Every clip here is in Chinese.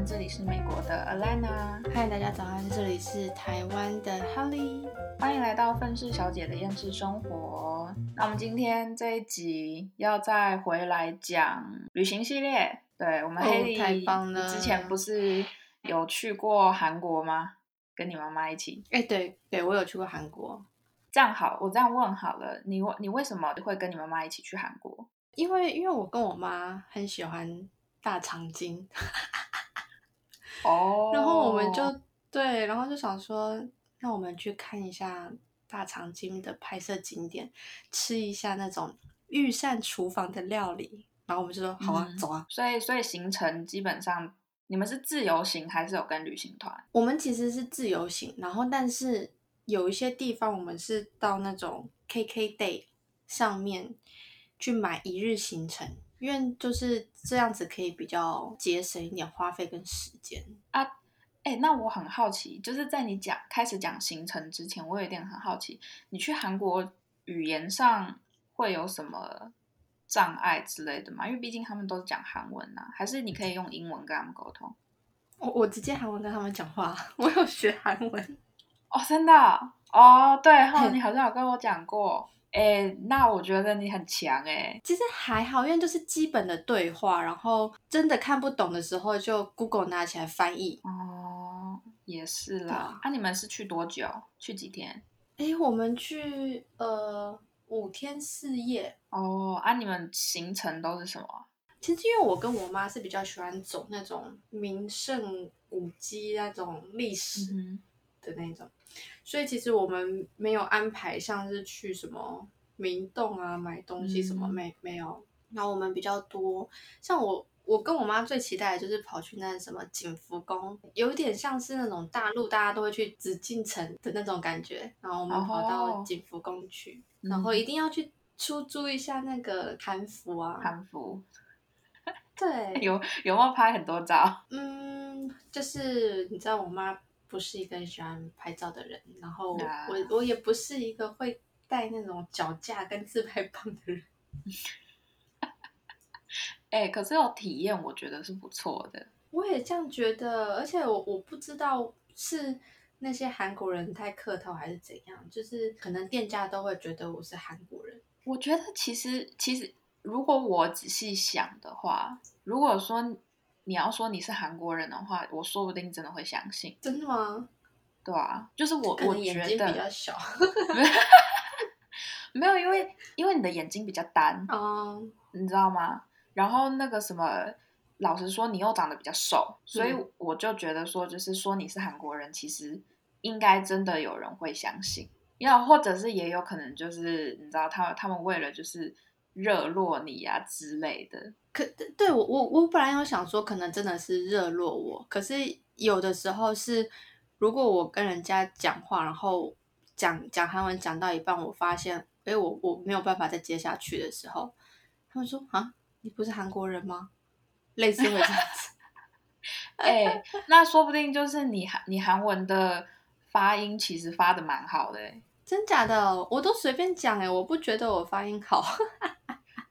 安，这里是美国的 Alana。嗨，大家早安，这里是台湾的 Holly。欢迎来到愤世小姐的厌世生活。那我们今天这一集要再回来讲旅行系列。对我们哦黑莉、太棒了之前不是有去过韩国吗？跟你妈妈一起。哎、对对，我有去过韩国，这样好，我这样问好了，你你为什么会跟你妈妈一起去韩国？因为因为我跟我妈很喜欢大长今，哦然后我们就对，然后就想说，那我们去看一下大长今的拍摄景点，吃一下那种御膳厨房的料理。然后我们就说好啊，嗯走啊。所以所以行程基本上你们是自由行还是有跟旅行团？我们其实是自由行，然后但是有一些地方我们是到那种 KK Day 上面去买一日行程，因为就是这样子可以比较节省一点花费跟时间啊。哎、那我很好奇，就是在你讲开始讲行程之前，我有一点很好奇，你去韩国语言上会有什么障碍之类的吗？因为毕竟他们都是讲韩文呐、还是你可以用英文跟他们沟通？我我直接韩文跟他们讲话，我有学韩文。哦，真的啊哦，对哈，嘿你好像有跟我讲过。哎、那我觉得你很强哎。其实还好，因为就是基本的对话，然后真的看不懂的时候就 Google 拿起来翻译。哦，也是啦对啊。啊，你们是去多久？去几天？诶，我们去呃五天四夜，哦，啊，你们行程都是什么？其实因为我跟我妈是比较喜欢走那种名胜古迹那种历史嗯的那种，所以其实我们没有安排像是去什么明洞啊买东西什么嗯没没有。然后我们比较多，像我我跟我妈最期待的就是跑去那什么景福宫，有点像是那种大陆大家都会去紫禁城的那种感觉。然后我们跑到哦景福宫去，嗯然后一定要去出租一下那个韩服啊。韩服对，有有没有拍很多照？嗯，就是你知道，我妈不是一个很喜欢拍照的人，然后我我也不是一个会带那种脚架跟自拍棒的人。哎、可是有体验，我觉得是不错的。我也这样觉得，而且我我不知道是那些韩国人太客套还是怎样，就是可能店家都会觉得我是韩国人。我觉得其实其实，如果我仔细想的话，如果说你要说你是韩国人的话，我说不定真的会相信，真的吗？对啊，就是我可我觉得比较得小。没有，因为因为你的眼睛比较单，哦，你知道吗？然后那个什么，老实说，你又长得比较瘦，所以嗯我就觉得说，就是说你是韩国人，其实应该真的有人会相信，要或者是也有可能就是你知道，他们他们为了就是热络你啊之类的，可对我我我本来有想说，可能真的是热络我，可是有的时候是，如果我跟人家讲话，然后讲讲韩文讲到一半，我发现，哎，我我没有办法再接下去的时候，他们说啊，你不是韩国人吗？类似会这样子。哎、那说不定就是你韩你韩文的发音其实发的蛮好的、欸，真假的，我都随便讲哎，我不觉得我发音好。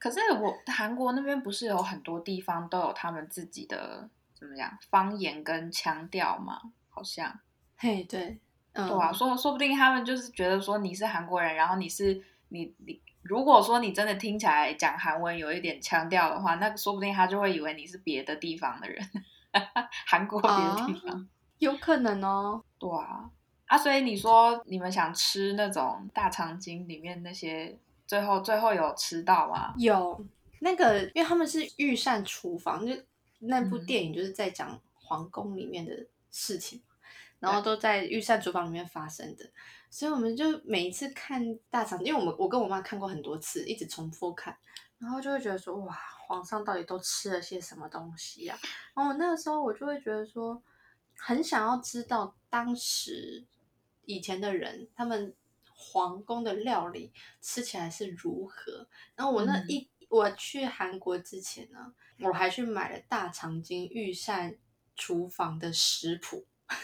可是我韩国那边不是有很多地方都有他们自己的怎么样方言跟腔调吗？好像。嘿，对，嗯，对啊，说说不定他们就是觉得说你是韩国人，然后你是你你，如果说你真的听起来讲韩文有一点腔调的话，那说不定他就会以为你是别的地方的人，韩国别的地方。有可能哦。对啊，啊，所以你说你们想吃那种大肠经里面那些，最后最后有吃到吗？有那个，因为他们是御膳厨房，就那部嗯。电影就是在讲皇宫里面的事情，然后都在御膳厨房里面发生的，所以我们就每一次看大场，因为我们我跟我妈看过很多次，一直重复看，然后就会觉得说哇，皇上到底都吃了些什么东西呀、然后我那个时候我就会觉得说，很想要知道当时以前的人他们皇宫的料理吃起来是如何。然后我那嗯一、我去韩国之前呢，我还去买了大长今御膳厨房的食谱。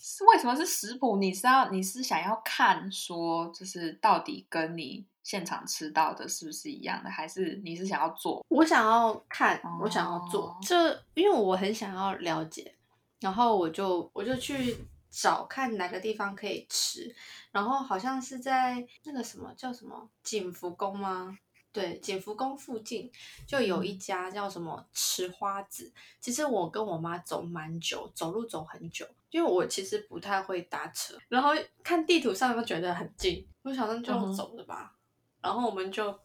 是为什么是食谱？你是要你是想要看说，就是到底跟你现场吃到的是不是一样的，还是你是想要做？我想要看，我想要做哦，这因为我很想要了解然后我就我就去找看哪个地方可以吃，然后好像是在那个什么叫什么景福宫吗？对，景福宫附近就有一家叫什么吃花子。其实我跟我妈走蛮久，走路走很久，因为我其实不太会搭车，然后看地图上都觉得很近，我想说就走的吧，然后我们就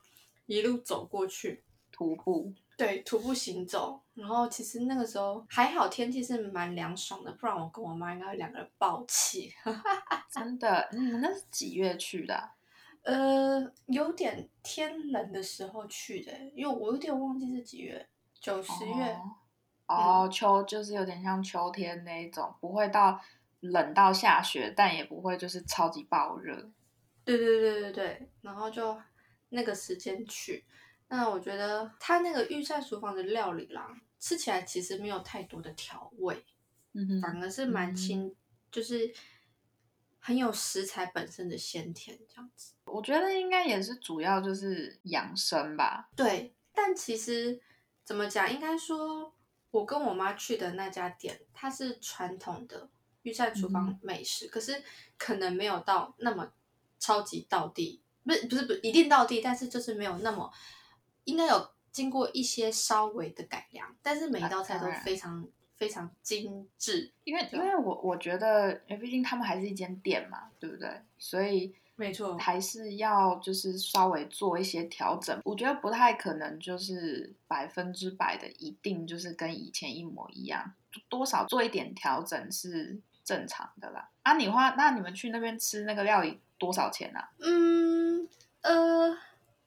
一路走过去，徒步。对，徒步行走，然后其实那个时候还好，天气是蛮凉爽的，不然我跟我妈应该两个人爆气。真的，你们那是几月去的？呃，有点天冷的时候去的，因为我有点忘记是几月，九十月。哦，秋就是有点像秋天那种，不会到冷到下雪，但也不会就是超级爆热。对对对对对，然后就那个时间去。那我觉得它那个御膳厨房的料理啦，吃起来其实没有太多的调味，嗯反而是蛮清，就是很有食材本身的鲜甜这样子。我觉得应该也是主要就是养生吧。对，但其实怎么讲，应该说我跟我妈去的那家店，它是传统的御膳厨房美食，可是可能没有到那么超级到地，不是不是不一定到地，但是就是没有那么。应该有经过一些稍微的改良，但是每一道菜都非常非常精致。因为因为我我觉得，毕竟他们还是一间店嘛，对不对？所以没错，还是要就是稍微做一些调整。我觉得不太可能就是百分之百的一定就是跟以前一模一样，多少做一点调整是正常的啦。啊，你花那你们去那边吃那个料理多少钱啊？嗯呃。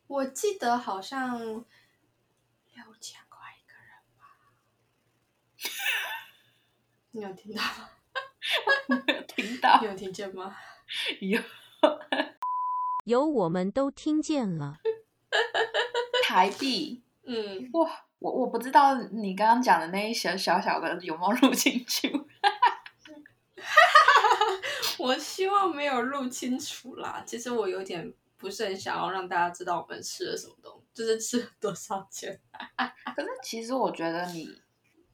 我记得好像六千块一个人吧，你有听到吗？没有听到，你有听见吗？有，有，我们都听见了。台币，嗯，哇，我我不知道你刚刚讲的那一些小小的有没有录清楚。我希望没有录清楚啦。其实我有点。不是很想要让大家知道我们吃了什么东西，就是吃了多少钱。可是其实我觉得你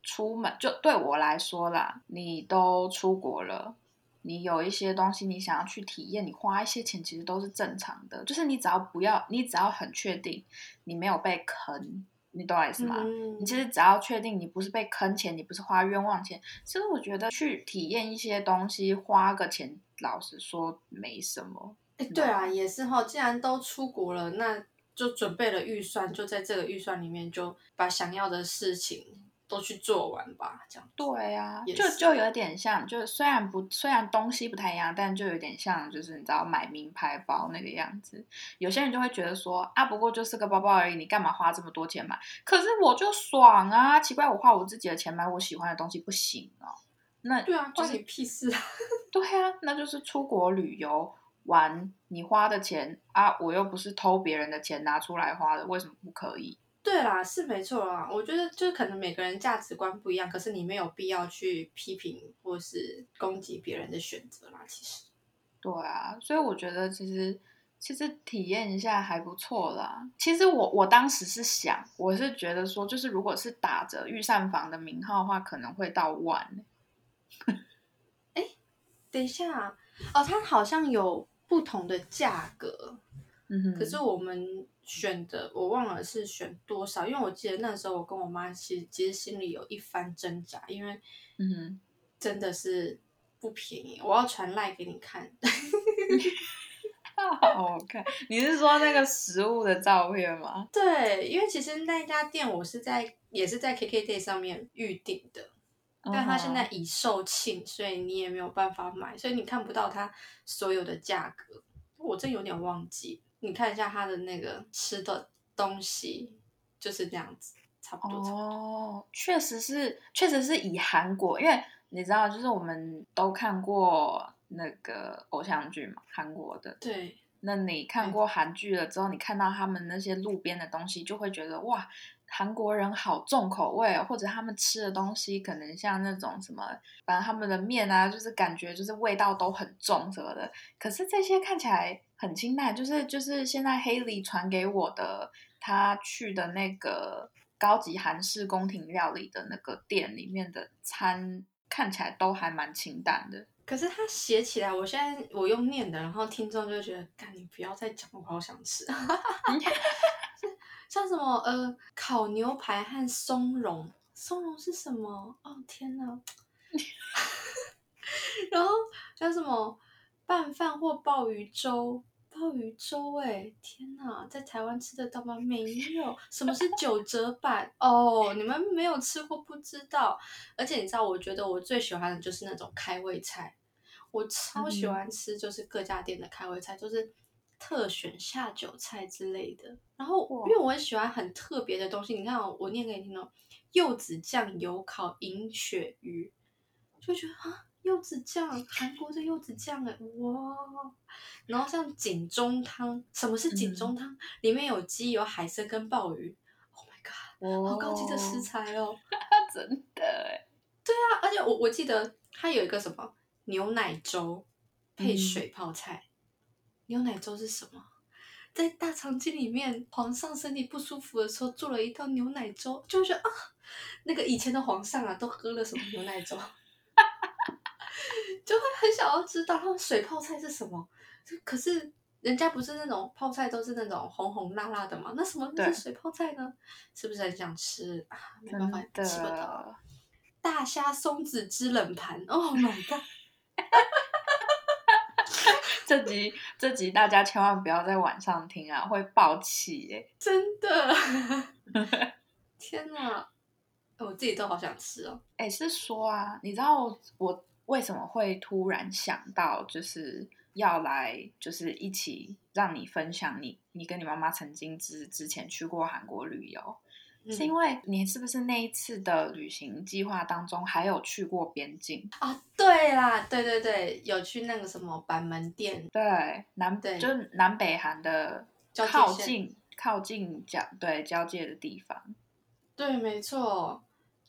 出门就对我来说啦，你都出国了，你有一些东西你想要去体验，你花一些钱其实都是正常的。就是你只要不要，你只要很确定你没有被坑，你懂我意思吗？你其实只要确定你不是被坑钱，你不是花冤枉钱。其实我觉得去体验一些东西，花个钱，老实说没什么。对啊，也是哈。既然都出国了，那就准备了预算，就在这个预算里面，就把想要的事情都去做完吧。这样对啊，就就有点像，就虽然不虽然东西不太一样，但就有点像，就是你知道买名牌包那个样子。有些人就会觉得说啊，不过就是个包包而已，你干嘛花这么多钱买？可是我就爽啊！奇怪，我花我自己的钱买我喜欢的东西不行哦？那对啊，关你屁事啊！对啊，那就是出国旅游。玩你花的钱啊，我又不是偷别人的钱拿出来花的，为什么不可以？对啦，是没错啦。我觉得就是可能每个人价值观不一样，可是你没有必要去批评或是攻击别人的选择啦。其实，对啊，所以我觉得其实其实体验一下还不错啦。其实我我当时是想，我是觉得说，就是如果是打着御膳房的名号的话，可能会到万。哎，等一下哦，他好像有。不同的价格，嗯哼，可是我们选的我忘了是选多少，因为我记得那时候我跟我妈其实其实心里有一番挣扎，因为嗯哼，真的是不便宜。我要传赖给你看，好看。你是说那个食物的照片吗？对，因为其实那家店我是在也是在 KKday 上面预定的。但它现在已售罄，所以你也没有办法买，所以你看不到它所有的价格。我真有点忘记，你看一下它的那个吃的东西，就是这样子，差不多。哦，确实是，确实是以韩国，因为你知道，就是我们都看过那个偶像剧嘛，韩国的。对。那你看过韩剧了之后，你看到他们那些路边的东西，就会觉得哇。韩国人好重口味哦，或者他们吃的东西可能像那种什么，反正他们的面啊，就是感觉就是味道都很重什么的。可是这些看起来很清淡，就是就是现在黑里传给我的，他去的那个高级韩式宫廷料理的那个店里面的餐看起来都还蛮清淡的。可是他写起来，我现在我用念的，然后听众就觉得，干你不要再讲，我好想吃。像什么呃，烤牛排和松茸，松茸是什么？哦天哪！然后像什么拌饭或鲍鱼粥，鲍鱼粥哎，天哪，在台湾吃得到吗？没有。什么是九折版？哦，你们没有吃过不知道。而且你知道，我觉得我最喜欢的就是那种开胃菜，我超喜欢吃，就是各家店的开胃菜，就是特选下酒菜之类的。然后因为我很喜欢很特别的东西，你看我念给你听哦，柚子酱油烤银鳕鱼，就觉得啊。柚子酱，韩国的柚子酱哎，哇！然后像锦中汤，什么是锦中汤？里面有鸡、有海参跟鲍鱼。Oh my god，好高级的食材哦！真的哎。对啊，而且我我记得它有一个什么牛奶粥配水泡菜。牛奶粥是什么？在大长今里面，皇上身体不舒服的时候做了一道牛奶粥，就觉得啊，那个以前的皇上啊，都喝了什么牛奶粥？就会很想要知道他们水泡菜是什么，可是人家不是那种泡菜都是那种红红辣辣的嘛？那什么是水泡菜呢？是不是很想吃啊？没办法，吃不到。大虾松子汁冷盘，Oh my god！这集这集大家千万不要在晚上听啊，会爆气哎！真的，天哪，我自己都好想吃哦。哎，是说啊，你知道我。为什么会突然想到就是要来，就是一起让你分享你你跟你妈妈曾经之之前去过韩国旅游，是因为你是不是那一次的旅行计划当中还有去过边境啊？对啦，对对对，有去那个什么板门店，对南对就是南北韩的靠近靠近交对交界的地方，对，没错。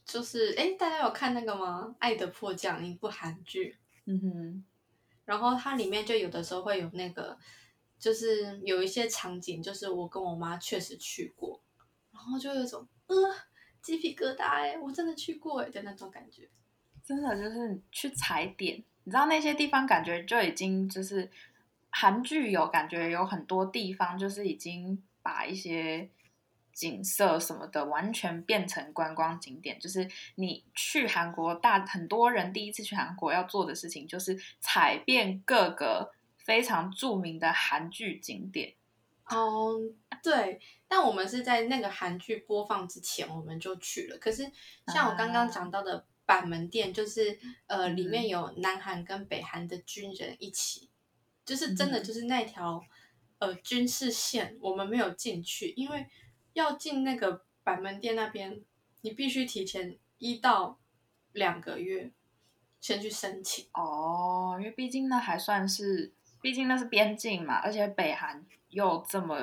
就是哎，大家有看那个吗？《爱的迫降》一部韩剧，嗯哼，然后它里面就有的时候会有那个，就是有一些场景，就是我跟我妈确实去过，然后就有一种呃鸡皮疙瘩哎，我真的去过哎的那种感觉，真的就是去踩点，你知道那些地方感觉就已经就是韩剧有感觉有很多地方就是已经把一些。景色什么的完全变成观光景点，就是你去韩国大很多人第一次去韩国要做的事情，就是踩遍各个非常著名的韩剧景点。哦，对，但我们是在那个韩剧播放之前我们就去了。可是像我刚刚讲到的板门店，就是呃里面有南韩跟北韩的军人一起，就是真的就是那条呃军事线，我们没有进去，因为。要进那个板门店那边，你必须提前一到两个月先去申请哦，因为毕竟那还算是，毕竟那是边境嘛，而且北韩又这么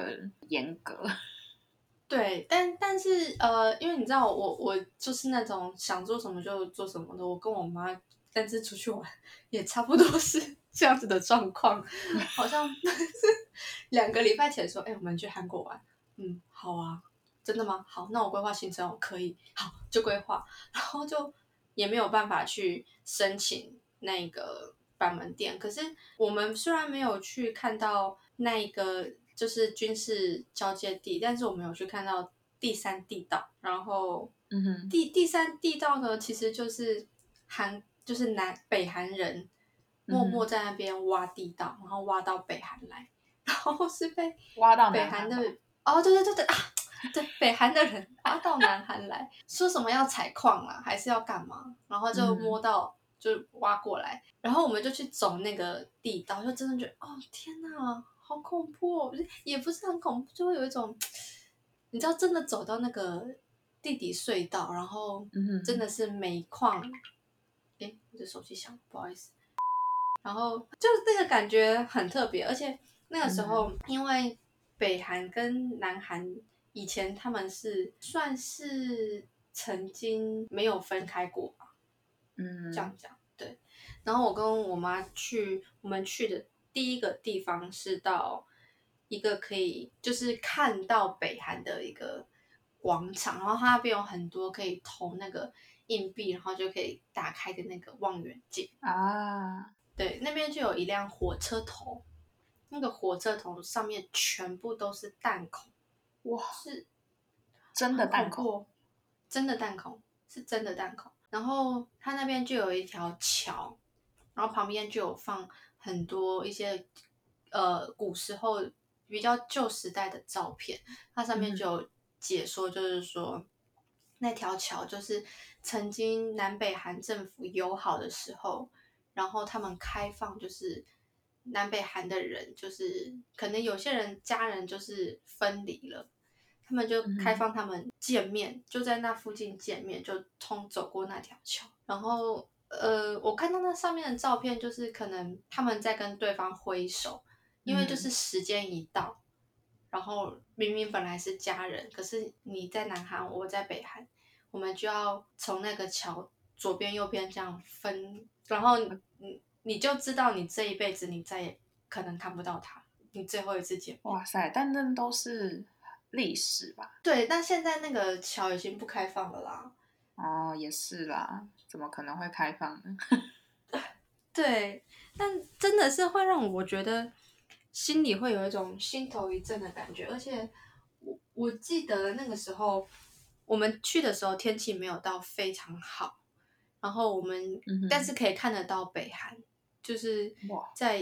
严格。对，但但是呃，因为你知道我我就是那种想做什么就做什么的，我跟我妈但是出去玩也差不多是这样子的状况，好像 两个礼拜前说，哎，我们去韩国玩。嗯，好啊，真的吗？好，那我规划行程，我可以，好就规划，然后就也没有办法去申请那个板门店。可是我们虽然没有去看到那一个就是军事交界地，但是我们有去看到第三地道。然后，嗯哼，第第三地道呢，其实就是韩，就是南北韩人默默在那边挖地道，然后挖到北韩来，然后是被挖到北韩的。哦，对对对对啊，对，北韩的人 挖到南韩来说什么要采矿啊，还是要干嘛？然后就摸到就挖过来，然后我们就去走那个地道，就真的觉得哦天哪，好恐怖哦！也不是很恐怖，就会有一种你知道，真的走到那个地底隧道，然后真的是煤矿。哎，我的手机响，不好意思。然后就那个感觉很特别，而且那个时候因为。北韩跟南韩以前他们是算是曾经没有分开过吧，嗯，这样讲对。然后我跟我妈去，我们去的第一个地方是到一个可以就是看到北韩的一个广场，然后它那边有很多可以投那个硬币，然后就可以打开的那个望远镜。啊，对，那边就有一辆火车头，那个火车头上面全部都是弹孔，哇，是真的弹孔，真的弹孔，是真的弹孔。然后它那边就有一条桥，然后旁边就有放很多一些呃古时候比较旧时代的照片，它上面嗯就有解说，就是说、那条桥就是曾经南北韩政府友好的时候，然后他们开放就是。南北韩的人就是可能有些人家人就是分离了，他们就开放他们见面，就在那附近见面，就通走过那条桥。然后呃，我看到那上面的照片，就是可能他们在跟对方挥手，因为就是时间一到，然后明明本来是家人，可是你在南韩，我在北韩，我们就要从那个桥左边右边这样分，然后你你就知道你这一辈子你再也可能看不到他，你最后一次见面。哇塞，但那都是历史吧？对，但现在那个桥已经不开放了啦。哦，也是啦，怎么可能会开放呢？对，但真的是会让我觉得心里会有一种心头一震的感觉，而且我我记得那个时候我们去的时候天气没有到非常好，然后我们、嗯但是可以看得到北韩，就是哇在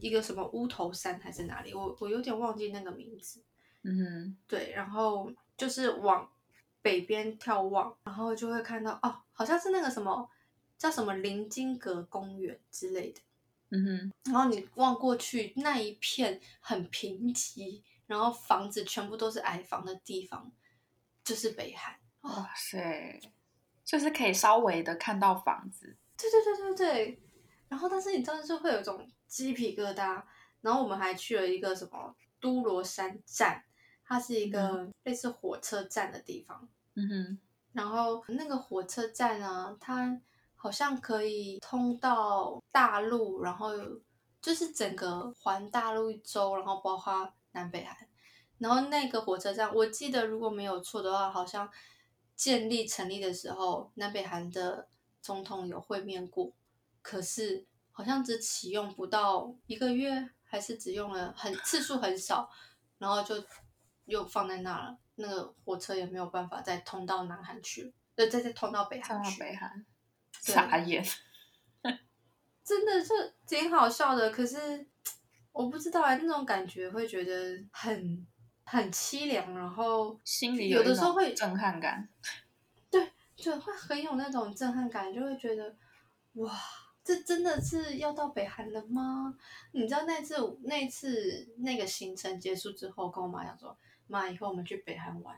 一个什么乌头山还是哪里，我我有点忘记那个名字。嗯哼，对，然后就是往北边眺望，然后就会看到哦，好像是那个什么叫什么林金阁公园之类的。嗯哼，然后你望过去，那一片很贫瘠，然后房子全部都是矮房的地方，就是北韩。哇塞，就是可以稍微的看到房子，对对对对对。然后，但是你知道，就会有一种鸡皮疙瘩。然后我们还去了一个什么都罗山站，它是一个类似火车站的地方。嗯哼，然后那个火车站呢，它好像可以通到大陆，然后就是整个环大陆一周，然后包括南北韩。然后那个火车站，我记得如果没有错的话，好像建立成立的时候，南北韩的总统有会面过，可是好像只启用不到一个月，还是只用了很次数很少，然后就又放在那了。那个火车也没有办法再通到南韩去了，呃，再再通到北韩去。北韩，傻眼，真的是挺好笑的，可是我不知道哎，那种感觉会觉得很很凄凉，然后心里有的时候会震撼感。对就会很有那种震撼感，就会觉得哇，这真的是要到北韩了吗？你知道那次那次那个行程结束之后，跟我妈讲说，妈，以后我们去北韩玩。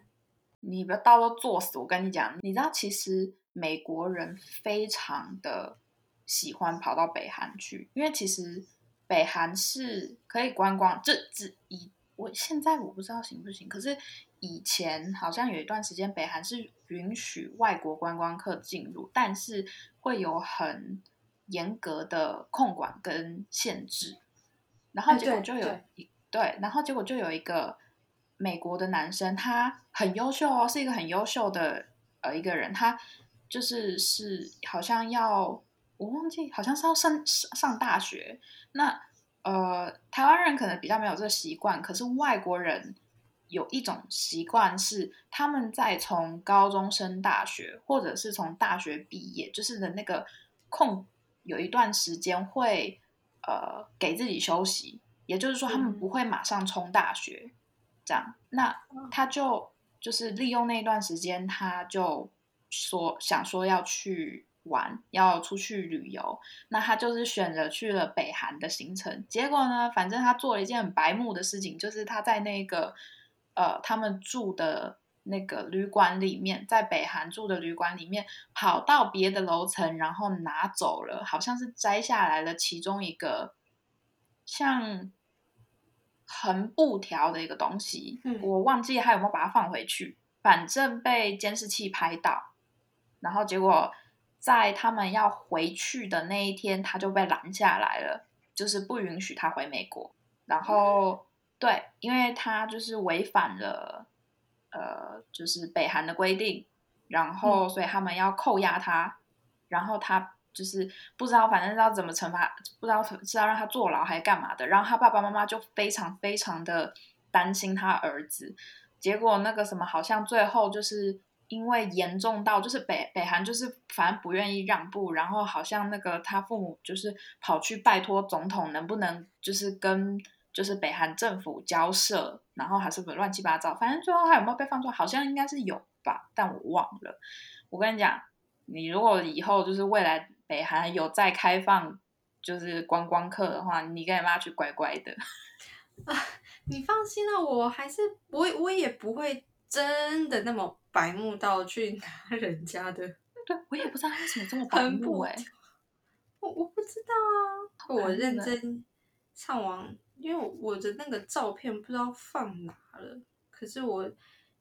你不要到时候作死！我跟你讲，你知道其实美国人非常的喜欢跑到北韩去，因为其实北韩是可以观光，这只以我现在我不知道行不行，可是以前好像有一段时间北韩是允许外国观光客进入，但是会有很严格的控管跟限制，然后结果就有对一对，然后结果就有一个美国的男生，他很优秀哦，是一个很优秀的呃一个人，他就是是好像要我忘记，好像是要上上上大学。那呃，台湾人可能比较没有这个习惯，可是外国人有一种习惯是他们在从高中升大学，或者是从大学毕业，就是的那个空有一段时间会呃给自己休息，也就是说他们嗯不会马上冲大学。这样，那他就就是利用那段时间，他就说想说要去玩，要出去旅游。那他就是选择去了北韩的行程。结果呢，反正他做了一件很白目的事情，就是他在那个呃他们住的那个旅馆里面，在北韩住的旅馆里面，跑到别的楼层，然后拿走了，好像是摘下来了其中一个像横布条的一个东西，嗯我忘记他有没有把它放回去，反正被监视器拍到，然后结果在他们要回去的那一天，他就被拦下来了，就是不允许他回美国。然后对，因为他就是违反了呃，就是北韩的规定，然后所以他们要扣押他，然后他就是不知道，反正知道怎么惩罚，不知道是要让他坐牢还是干嘛的。然后他爸爸妈妈就非常非常的担心他儿子，结果那个什么好像最后就是因为严重到就是北北韩就是反正不愿意让步，然后好像那个他父母就是跑去拜托总统能不能就是跟就是北韩政府交涉，然后还是不乱七八糟，反正最后他有没有被放出来，好像应该是有吧，但我忘了。我跟你讲，你如果以后就是未来北韩有再开放就是观光客的话，你跟你妈去乖乖的。啊 你放心啦，我还是我我也不会真的那么白目到去拿人家的。对我也不知道他为什么这么白目哎、我我不知道啊，我认真上网，因为我的那个照片不知道放哪了，可是我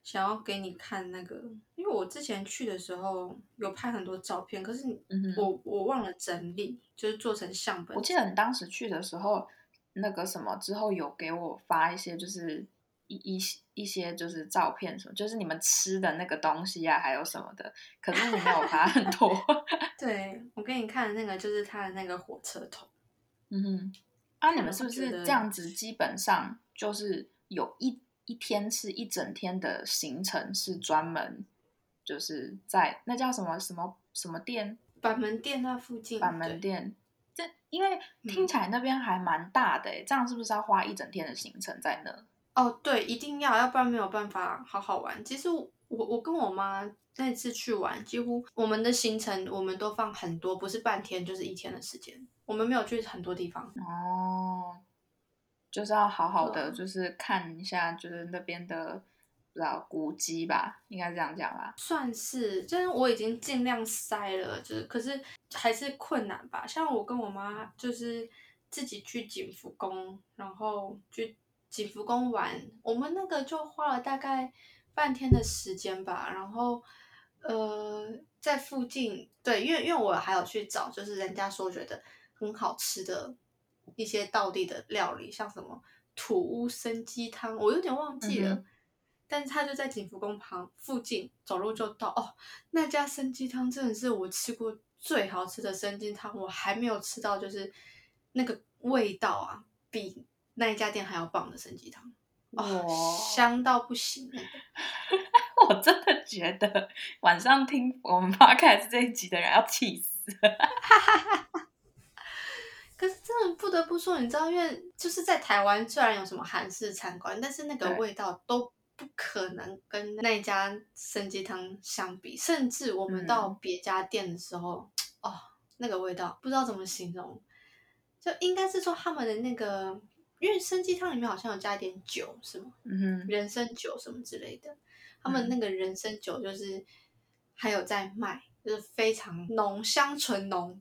想要给你看那个，因为我之前去的时候有拍很多照片，可是你嗯哼我我忘了整理，就是做成相本。我记得你当时去的时候，那个什么之后有给我发一些，就是一一些一些就是照片什么，就是你们吃的那个东西啊，还有什么的。可是你没有发很多。对我给你看的那个就是他的那个火车头。嗯哼，啊，你们是不是这样子？基本上就是有一一天是一整天的行程，是专门就是在那叫什么什么什么店，板门店那附近，板门店。这因为听起来那边还蛮大的诶，这样是不是要花一整天的行程在那？哦，对，一定要，要不然没有办法好好玩。其实我我跟我妈那次去玩，几乎我们的行程我们都放很多，不是半天就是一天的时间。我们没有去很多地方。哦，就是要好好的，就是看一下，就是那边的不知道古迹吧，应该这样讲吧。算是，就是我已经尽量塞了，就是可是还是困难吧。像我跟我妈就是自己去景福宫，然后去景福宫玩，我们那个就花了大概半天的时间吧。然后呃，在附近，对，因为因为我还有去找，就是人家说觉得很好吃的一些道地的料理，像什么土屋生鸡汤，我有点忘记了。嗯但是他就在景福宫旁附近，走路就到哦。那家生鸡汤真的是我吃过最好吃的生鸡汤，我还没有吃到就是那个味道啊，比那一家店还要棒的生鸡汤，哦，哇香到不行那个。我真的觉得晚上听我们 podcast 这一集的人要气死。可是真的不得不说，你知道，因为就是在台湾，虽然有什么韩式餐馆，但是那个味道都不可能跟那一家参鸡汤相比。甚至我们到嗯别家店的时候，哦，那个味道不知道怎么形容，就应该是说他们的那个，因为参鸡汤里面好像有加一点酒，是吗？嗯哼，人参酒什么之类的。他们那个人参酒就是还有在卖，就是非常浓香醇浓，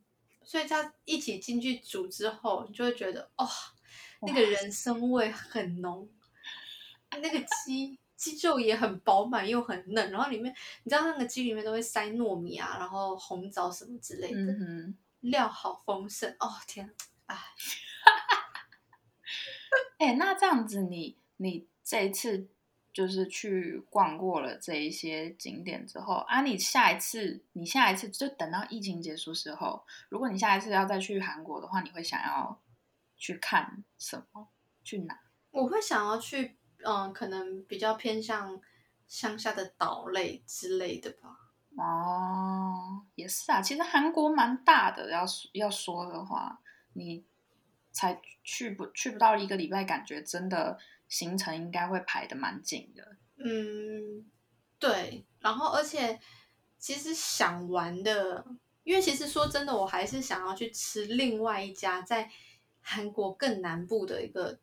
所以它一起进去煮之后，你就会觉得哦，那个人参味很浓，那个鸡鸡肉也很饱满又很嫩，然后里面你知道那个鸡里面都会塞糯米啊，然后红枣什么之类的，嗯，料好丰盛哦，天啊，哎，哎、那这样子你，你这一次就是去逛过了这一些景点之后啊，你下一次，你下一次就等到疫情结束时候，如果你下一次要再去韩国的话，你会想要去看什么？去哪？我会想要去，嗯，可能比较偏向乡下的岛类之类的吧。哦，也是啊，其实韩国蛮大的，要说要说的话，你才去不去不到一个礼拜，感觉真的行程应该会排的蛮紧的。嗯，对。然后，而且其实想玩的，因为其实说真的，我还是想要去吃另外一家在韩国更南部的一个，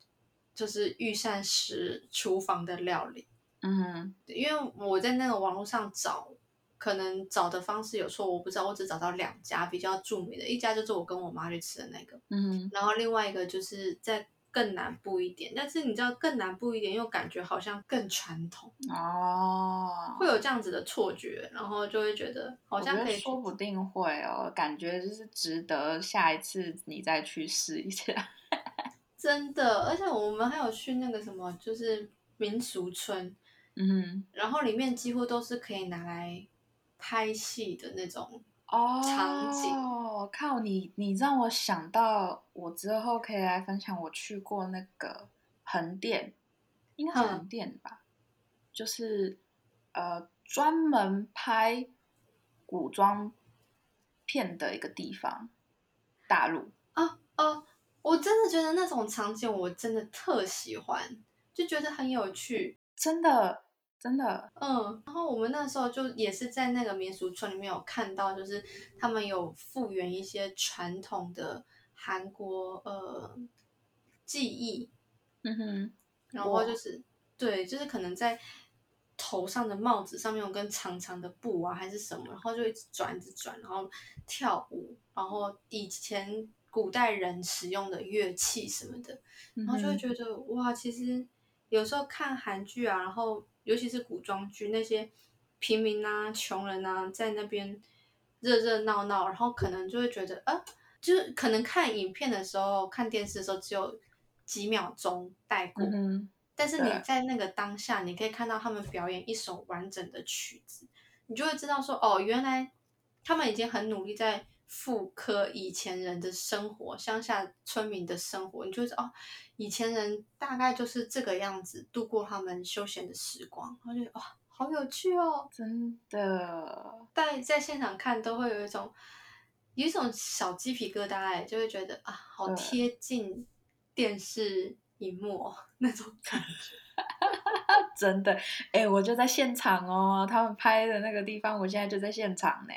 就是御膳食厨房的料理。嗯，因为我在那个网络上找，可能找的方式有错，我不知道，我只找到两家比较著名的，一家就是我跟我妈去吃的那个，嗯，然后另外一个就是在更南部一点，但是你知道更南部一点又感觉好像更传统，哦，会有这样子的错觉，然后就会觉得好像可以去说不定会哦，感觉就是值得下一次你再去试一下。真的，而且我们还有去那个什么，就是民俗村，嗯，然后里面几乎都是可以拿来拍戏的那种哦，场景靠你，你让我想到，我之后可以来分享我去过那个横店，应该横店吧，就是呃专门拍古装片的一个地方，大陆。哦哦，我真的觉得那种场景我真的特喜欢，就觉得很有趣。真的，真的，嗯，然后我们那时候就也是在那个民俗村里面有看到，就是他们有复原一些传统的韩国呃技艺，嗯哼，然后就。是对，就是可能在头上的帽子上面有根长长的布啊，还是什么，然后就一直转一直转，然后跳舞，然后以前古代人使用的乐器什么的，然后就会觉得哇，其实有时候看韩剧啊，然后尤其是古装剧，那些平民啊、穷人啊，在那边热热闹闹，然后可能就会觉得，呃，就是可能看影片的时候、看电视的时候只有几秒钟带过，嗯，但是你在那个当下，你可以看到他们表演一首完整的曲子，你就会知道说，哦，原来他们已经很努力在复刻以前人的生活，乡下村民的生活，你就会知道，哦，以前人大概就是这个样子度过他们休闲的时光，然后就觉得哇、好有趣哦！真的，但在现场看都会有一种有一种小鸡皮疙瘩，哎，就会觉得啊，好对贴近电视荧幕哦那种感觉。真的，哎、我就在现场哦，他们拍的那个地方，我现在就在现场呢。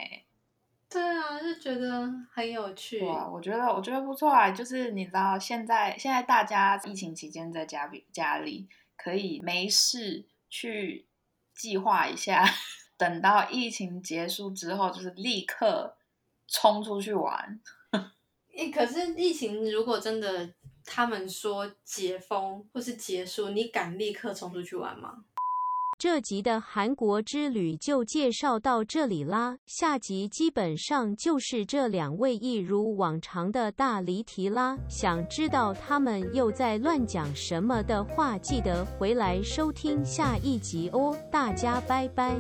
对啊，就觉得很有趣。哇，我觉得我觉得不错啊，就是你知道现在现在大家疫情期间在家里家里可以没事去计划一下，等到疫情结束之后，就是立刻冲出去玩。诶，可是疫情如果真的他们说解封或是结束，你敢立刻冲出去玩吗？这集的韩国之旅就介绍到这里啦，下集基本上就是这两位一如往常的大离题啦。想知道他们又在乱讲什么的话，记得回来收听下一集哦，大家拜拜。